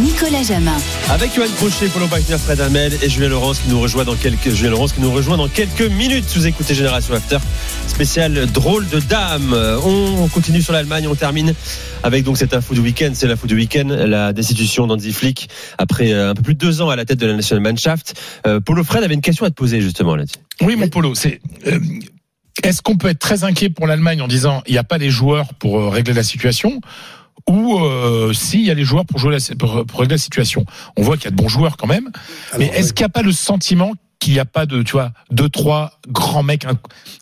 Nicolas Jamin. Avec Johan Crochet, Paulo Bachner, Fred Hamel et Julien Laurence qui nous rejoint dans quelques Julien Laurence qui nous rejoint dans quelques minutes. Vous écoutez Génération After, spécial drôle de dame. On continue sur l'Allemagne, on termine avec donc cette info du week-end. C'est l'info du week-end, la destitution d'Andy Flick après euh, un peu plus de deux ans à la tête de la National Mannschaft. Euh, Paulo Fred avait une question à te poser justement là-dessus. Oui, mon Polo, c'est euh, est-ce qu'on peut être très inquiet pour l'Allemagne en disant il n'y a pas les joueurs pour euh, régler la situation? Ou euh, s'il y a les joueurs pour, jouer la, pour, pour régler la situation. On voit qu'il y a de bons joueurs quand même, mais est-ce qu'il n'y a pas le sentiment qu'il n'y a pas de, tu vois, deux, trois grands mecs inc-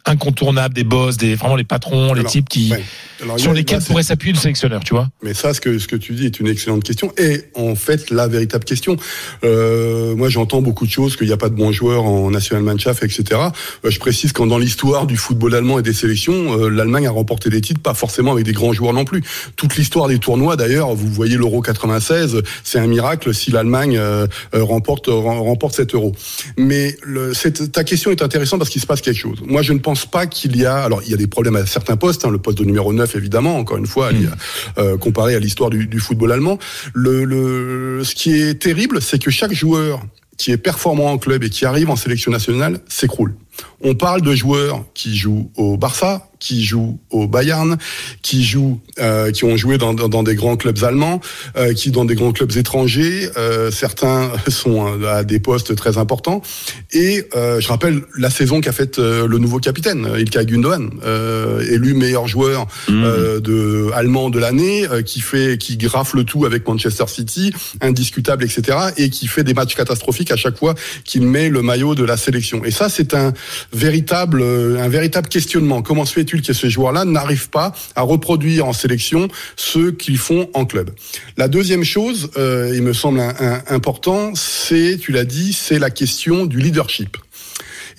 incontournables, des boss, des, vraiment les patrons, les Alors, types qui, ouais. Alors, sur lesquels là, pourrait s'appuyer le sélectionneur, tu vois Mais ça, ce que, ce que tu dis est une excellente question et en fait la véritable question. Euh, moi, j'entends beaucoup de choses qu'il n'y a pas de bons joueurs en Nationalmannschaft, etc. Euh, je précise qu'en dans l'histoire du football allemand et des sélections, euh, l'Allemagne a remporté des titres, pas forcément avec des grands joueurs non plus. Toute l'histoire des tournois, d'ailleurs, vous voyez l'Euro 96, c'est un miracle si l'Allemagne euh, remporte rem- remporte cet Euro. Mais le, cette, ta question est intéressante parce qu'il se passe quelque chose. Moi, je ne pense pas qu'il y a. Alors, il y a des problèmes à certains postes. hein, le poste de numéro 9, évidemment, encore une fois, il y a, euh, comparé à l'histoire du, du football allemand. Le, le, ce qui est terrible, c'est que chaque joueur qui est performant en club et qui arrive en sélection nationale s'écroule. On parle de joueurs qui jouent au Barça, qui jouent au Bayern, qui jouent, euh, qui ont joué dans, dans, dans des grands clubs allemands, euh, qui dans des grands clubs étrangers. Euh, certains sont à des postes très importants. Et euh, je rappelle la saison qu'a faite euh, le nouveau capitaine, euh, Ilkay Gundogan, euh, élu meilleur joueur euh, de allemand de l'année, euh, qui fait, qui graffe le tout avec Manchester City, indiscutable, etc. Et qui fait des matchs catastrophiques à chaque fois qu'il met le maillot de la sélection. Et ça, c'est un véritable, euh, un véritable questionnement. Comment se fait-il que ces joueurs-là n'arrivent pas à reproduire en sélection ce qu'ils font en club? La deuxième chose, euh, il me semble important, c'est, tu l'as dit, c'est la question du leadership.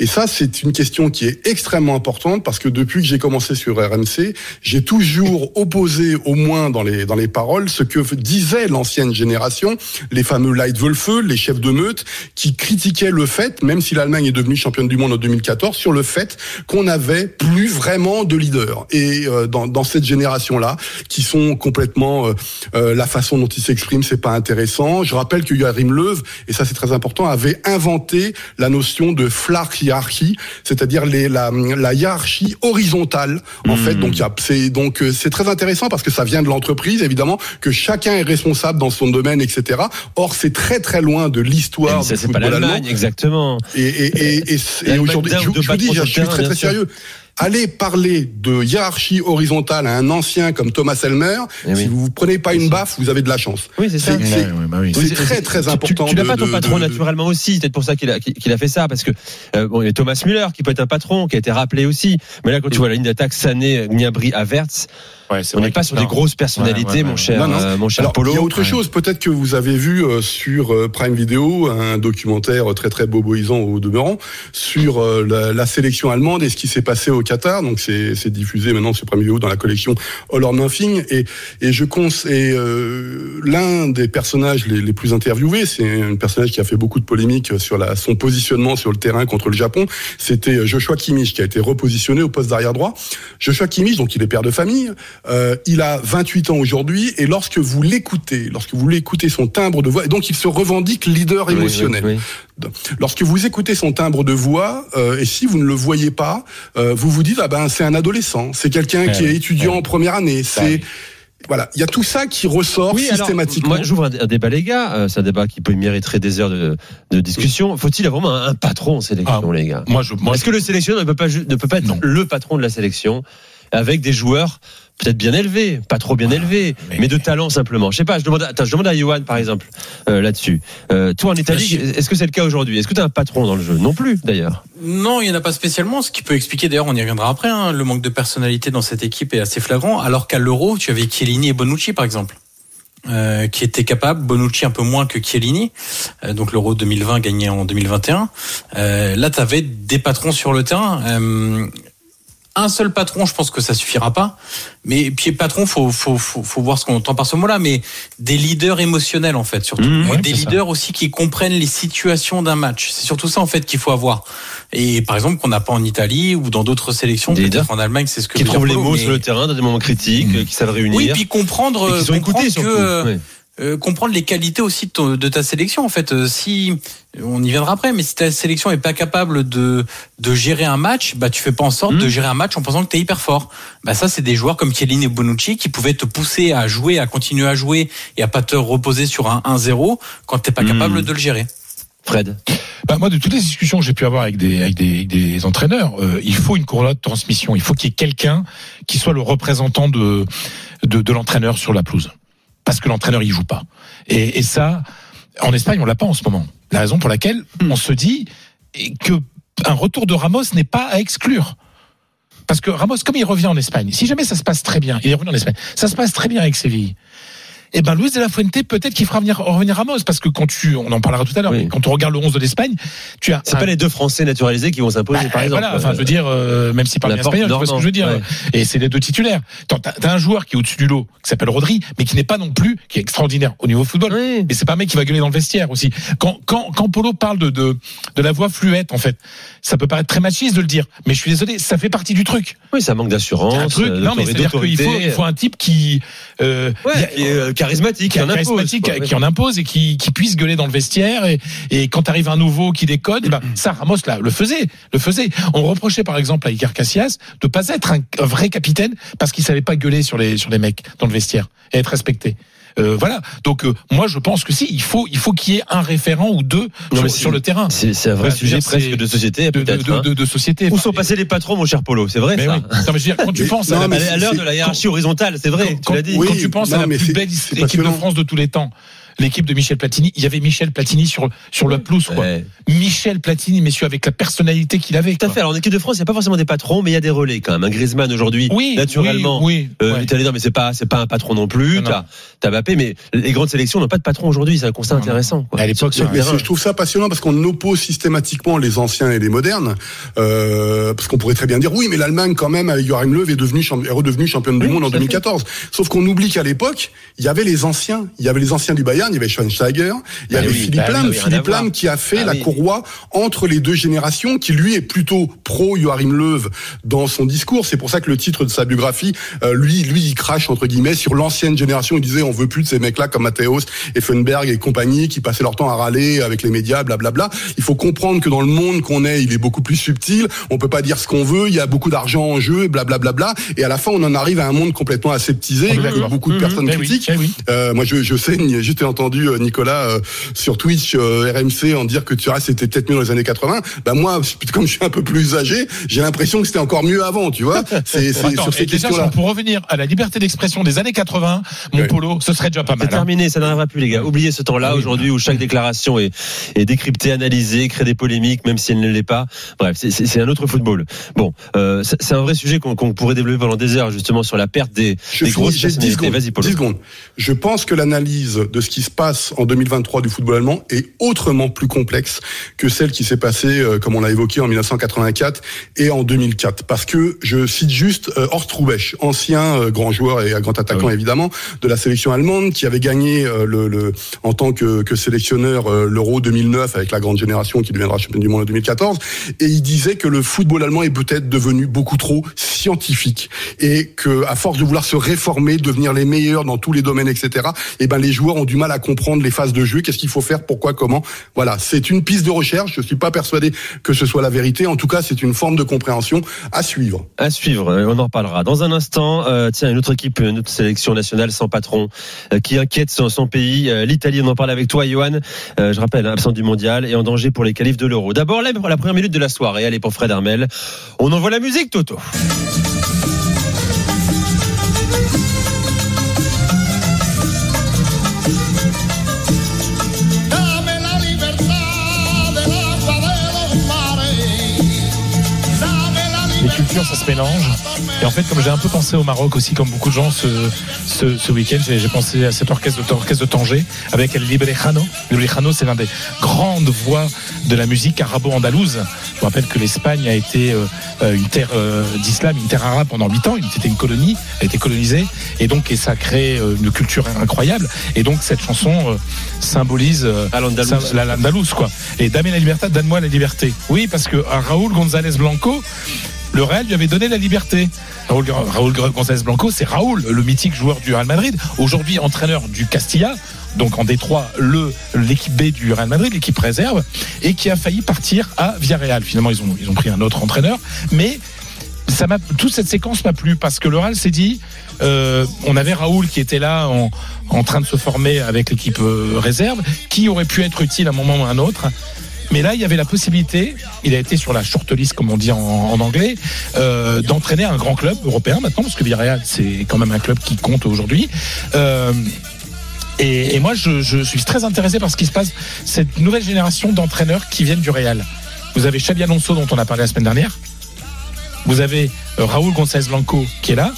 Et ça, c'est une question qui est extrêmement importante parce que depuis que j'ai commencé sur RMC, j'ai toujours opposé, au moins dans les, dans les paroles, ce que disait l'ancienne génération, les fameux Leitwölfe, les chefs de meute, qui critiquaient le fait, même si l'Allemagne est devenue championne du monde en 2014, sur le fait qu'on n'avait plus vraiment de leader. Et euh, dans, dans cette génération-là, qui sont complètement euh, euh, la façon dont ils s'expriment, c'est pas intéressant. Je rappelle que Joachim Löw, et ça c'est très important, avait inventé la notion de hiérarchie, c'est-à-dire les, la, la hiérarchie horizontale. En fait, donc y a- c'est donc euh, c'est très intéressant parce que ça vient de l'entreprise, évidemment, que chacun est responsable dans son domaine, etc. Or, c'est très très loin de l'histoire ça, du c'est pas l'Allemagne, exactement. Et, et, et, et, aujourd'hui, je, je vous dis, je suis très très sérieux. Allez parler de hiérarchie horizontale à un ancien comme Thomas Elmer. Eh oui. Si vous prenez pas une baffe, vous avez de la chance. Oui, c'est ça. C'est- bah oui. très très important. Tu, tu n'as pas ton de- patron de- naturellement aussi, c'est peut-être pour ça qu'il a, qu'il a fait ça, parce que euh, bon, il y a Thomas Müller qui peut être un patron, qui a été rappelé aussi. Mais là, quand tu vois la ligne d'attaque Sané, Gnabry, Avertz, Ouais, c'est on n'est pas sur des grosses personnalités, Ouais, ouais, mon cher, Non, non. euh, mon cher Alors, Polo. il y a autre Ouais. chose, peut-être que vous avez vu euh, sur euh, Prime Video un documentaire très très boboisant au demeurant sur euh, la, la sélection allemande et ce qui s'est passé au Qatar. Donc c'est c'est diffusé maintenant sur Prime Video dans la collection All or Nothing et et je cons et euh, l'un des personnages les, les plus interviewés, c'est un personnage qui a fait beaucoup de polémiques sur la son positionnement sur le terrain contre le Japon. C'était Joshua Kimmich qui a été repositionné au poste d'arrière droit. Joshua Kimmich, donc il est père de famille, euh, il a 28 ans aujourd'hui et lorsque vous l'écoutez, lorsque vous l'écoutez son timbre de voix, et donc il se revendique leader Oui, oui, émotionnel. oui. Lorsque vous écoutez son timbre de voix, euh, et si vous ne le voyez pas, euh, vous vous dites ah ben c'est un adolescent, c'est quelqu'un Ouais, qui est étudiant ouais. en première année, c'est voilà, il y a tout ça qui ressort Oui, alors, systématiquement. moi, j'ouvre un, débat, les gars. Euh, c'est un débat qui peut mériter des heures de, de discussion. Faut-il avoir vraiment un, un patron en sélection, Ah, les gars? Moi, je, moi, Est-ce que le sélectionneur ne peut pas, ne peut pas être Non. le patron de la sélection avec des joueurs peut-être bien élevés, pas trop bien élevés, mais, mais- de talent simplement. Je sais pas. Je demande, à, attends, je demande à Johan par exemple euh, là-dessus. Euh, toi en Italie, est-ce que c'est le cas aujourd'hui? Est-ce que tu as un patron dans le jeu? Non plus, d'ailleurs. Non, il n'y en a pas spécialement, ce qui peut expliquer, d'ailleurs, on y reviendra après, hein, le manque de personnalité dans cette équipe est assez flagrant, alors qu'à l'Euro, tu avais Chiellini et Bonucci, par exemple. euh, qui étaient capables, Bonucci un peu moins que Chiellini, euh, donc l'Euro 2020 gagné en 2021. Euh, là, tu avais des patrons sur le terrain. Un seul patron, je pense que ça suffira pas. Mais puis patron, faut faut faut, faut voir ce qu'on entend par ce mot-là. Mais des leaders émotionnels en fait, surtout Mmh, Et ouais, des ça. leaders aussi qui comprennent les situations d'un match. C'est surtout ça en fait qu'il faut avoir. Et par exemple qu'on n'a pas en Italie ou dans d'autres sélections, peut-être leaders en Allemagne, c'est ce que Qui trouvent les mots mais- sur le terrain dans des moments critiques, euh, qui savent réunir. Oui, puis comprendre, et qui sont comprendre écoutés que, surtout. euh, Ouais. Euh, comprendre les qualités aussi de, ton- de ta sélection en fait Euh, si on y viendra après mais si ta sélection est pas capable de de gérer un match bah tu fais pas en sorte de gérer un match en pensant que tu es hyper fort bah ça c'est des joueurs comme Chiellini et Bonucci qui pouvaient te pousser à jouer à continuer à jouer et à pas te reposer sur un 1-0 quand t'es pas Mm. capable de le gérer Fred. Bah, moi, de toutes les discussions que j'ai pu avoir avec des, avec des, avec des entraîneurs, euh, il faut une courroie de transmission. Il faut qu'il y ait quelqu'un qui soit le représentant de, de, de l'entraîneur sur la pelouse. Parce que l'entraîneur, il joue pas. Et, et ça, en Espagne, on l'a pas en ce moment. La raison pour laquelle on se dit que un retour de Ramos n'est pas à exclure. Parce que Ramos, comme il revient en Espagne, si jamais ça se passe très bien, il est revenu en Espagne, ça se passe très bien avec Séville. Eh ben, Luis de la Fuente, peut-être qu'il fera venir, revenir Ramos, parce que quand tu, on en parlera tout à l'heure, Oui. mais quand on regarde le 11 de l'Espagne, tu as C'est un- pas les deux Français naturalisés qui vont s'imposer, bah, par exemple. Voilà, enfin, je veux dire, euh, même s'il parle bien Laporte, espagnol, tu vois ce que je veux dire. Et c'est les deux titulaires. T'as t'as un joueur qui est au-dessus du lot, qui s'appelle Rodri, mais qui n'est pas non plus, qui est extraordinaire au niveau football. Oui. Et c'est pas un mec qui va gueuler dans le vestiaire aussi. Quand, quand, quand Polo parle de, de, de la voix fluette, en fait, ça peut paraître très machiste de le dire, mais je suis désolé, ça fait partie du truc. Oui, ça manque d'assurance. C'est un truc, euh, non, mais c'est-à-dire qu'il faut, un type qui, euh, Ouais, y a- qui est euh, charismatique, qui en impose, charismatique, quoi. qui en impose et qui, qui puisse gueuler dans le vestiaire. Et, et quand arrive un nouveau qui déconne, eh ben, ça, Ramos là, le faisait, le faisait. On reprochait par exemple à Iker Casillas de pas être un, un vrai capitaine parce qu'il savait pas gueuler sur les sur les mecs dans le vestiaire et être respecté. Euh, voilà. Donc euh, moi je pense que si il faut il faut qu'il y ait un référent ou deux Non, sur, le terrain C'est c'est un vrai sujet presque de société, de, de, peut-être. de, hein. de- de société. Où Enfin, sont passés les patrons, mon cher Polo? C'est vrai, mais ça oui. Non, mais je veux dire, quand tu penses à non, À l'heure de la hiérarchie horizontale, c'est vrai, quand, tu l'as dit. Oui, quand tu penses non, à la plus belle équipe de. France de tous les temps, l'équipe de Michel Platini, il y avait Michel Platini sur sur le pelouse quoi. Ouais. Michel Platini, messieurs, avec la personnalité qu'il avait. Tout à quoi. fait. Alors en équipe de France, il n'y a pas forcément des patrons, mais il y a des relais quand même. Un Griezmann aujourd'hui, Oui, naturellement. Oui, oui, Euh, ouais. T'allais dire, mais c'est pas, c'est pas un patron non plus. T'as, Mbappé, mais les grandes sélections n'ont pas de patron aujourd'hui. C'est un constat Non, intéressant. quoi. À l'époque, Sur le Mais terrain. c'est- je trouve ça passionnant parce qu'on oppose systématiquement les anciens et les modernes. Euh, parce qu'on pourrait très bien dire oui, mais l'Allemagne quand même avec Joachim Löw est devenue est redevenue championne du Oui, monde en tout à fait. 2014. Sauf qu'on oublie qu'à l'époque, il y avait les anciens, il y avait les anciens du Bayern, il y avait Schweinsteiger, il y avait oui, Philippe bah à Philippe. Lahm qui a fait Ah la oui. courroie entre les deux générations, qui lui est plutôt pro Joachim Löw dans son discours. C'est pour ça que le titre de sa biographie, euh, lui, lui, il crache entre guillemets sur l'ancienne génération. Il disait on veut plus de ces mecs-là comme Matthäus, Effenberg et compagnie qui passaient leur temps à râler avec les médias, blablabla. Il faut comprendre que dans le monde qu'on est, il est beaucoup plus subtil. On peut pas dire ce qu'on veut. Il y a beaucoup d'argent en jeu, blablabla. Et à la fin, on en arrive à un monde complètement aseptisé, d'accord. beaucoup de personnes Eh oui, critiquent. eh. Euh, moi, je, je sais, j'ai entendu euh, Nicolas euh, sur Twitch, euh, RMC, en dire que tu vois, c'était peut-être mieux dans les années 80. Bah moi, comme je suis un peu plus âgé, j'ai l'impression que c'était encore mieux avant, tu vois. C'est c'est sur ces questions-là. pour revenir à la liberté d'expression des années 80, mon Oui. polo, ce serait déjà pas C'est mal. hein. terminé, ça n'arrivera plus, les gars. Oubliez ce temps-là oui. aujourd'hui où chaque déclaration est, est décryptée, analysée, crée des polémiques, même si elle ne l'est pas. Bref, c'est- c'est c'est un autre football. Bon, euh, c'est c'est un vrai sujet qu'on pourrait développer pendant des heures, justement, sur la perte des, Je des grosses j'ai 10 personnalités. secondes, Vas-y, Polo. 10 secondes. Je pense que l'analyse de ce qui se passe en 2023 du football allemand est autrement plus complexe que celle qui s'est passée, euh, comme on l'a évoqué, en 1984 et en 2004. Parce que je cite juste euh, Horst Rubesch, ancien euh, grand joueur et grand attaquant Ah oui. évidemment de la sélection allemande, qui avait gagné le, le- en tant que, que sélectionneur l'Euro 2009 avec la grande génération qui deviendra champion du monde en 2014. Et il disait que le football allemand est peut-être devenu beaucoup trop scientifique et que à force de vouloir se réformer, devenir les meilleurs dans tous les domaines, etc. Et ben les joueurs ont du mal à comprendre les phases de jeu, qu'est-ce qu'il faut faire, pourquoi, comment. Voilà, c'est une piste de recherche. Je suis pas persuadé que ce soit la vérité. En tout cas, c'est une forme de compréhension à suivre. À suivre, euh, on en reparlera. Dans un instant, euh, tiens, une autre équipe, une autre sélection nationale sans patron, euh, qui inquiète son, pays, l'Italie, on en parle avec toi, Johan. Je rappelle, hein, absent du mondial et en danger pour les qualifs de l'Euro. D'abord, pour la première minute de la soirée, allez pour Fred Armel. On envoie la musique, Toto. Mélange. Et en fait, comme j'ai un peu pensé au Maroc aussi, comme beaucoup de gens ce, ce, ce week-end, j'ai pensé à cet orchestre de, orchestre de Tanger avec El Librejano. Le Librejano, c'est l'un des grandes voix de la musique arabo-andalouse. Je vous rappelle que l'Espagne a été euh, euh, une terre euh, d'islam, une terre arabe pendant 8 ans. C'était une colonie, elle a été colonisée. Et donc, et ça euh, une culture incroyable. Et donc, cette chanson euh, symbolise l'Andalous. quoi. Et Dame la libertad, donne-moi la liberté. Oui, parce que Raúl González Blanco, le Real lui avait donné la liberté. Raúl, Raúl González Blanco, c'est Raúl, le mythique joueur du Real Madrid, aujourd'hui entraîneur du Castilla, donc en Détroit, le l'équipe B du Real Madrid, l'équipe réserve, et qui a failli partir à Villarreal. Finalement, ils ont ils ont pris un autre entraîneur, mais ça m'a toute cette séquence m'a plu parce que le Real s'est dit euh, on avait Raoul qui était là en, en train de se former avec l'équipe euh, réserve qui aurait pu être utile à un moment ou à un autre mais là il y avait la possibilité il a été sur la shortlist comme on dit en, anglais euh, d'entraîner un grand club européen maintenant parce que Villarreal c'est quand même un club qui compte aujourd'hui euh, et, moi, je, suis très intéressé par ce qui se passe, cette nouvelle génération d'entraîneurs qui viennent du Real. Vous avez Xabi Alonso, dont on a parlé la semaine dernière. Vous avez euh, Raúl González Blanco, qui est là.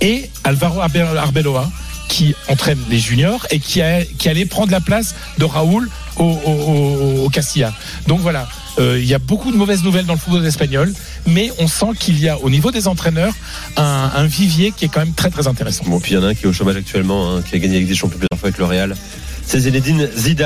Et Alvaro Arbe- Arbeloa, qui entraîne les juniors et qui, qui allait prendre la place de Raúl au, Castilla. Donc voilà, euh, il y a beaucoup de mauvaises nouvelles dans le football espagnol, mais on sent qu'il y a au niveau des entraîneurs un, un vivier qui est quand même très très intéressant. Bon, puis il y en a un qui est au chômage actuellement, hein, qui a gagné avec des champions plusieurs fois avec le Real. C'est Zinedine Zidane.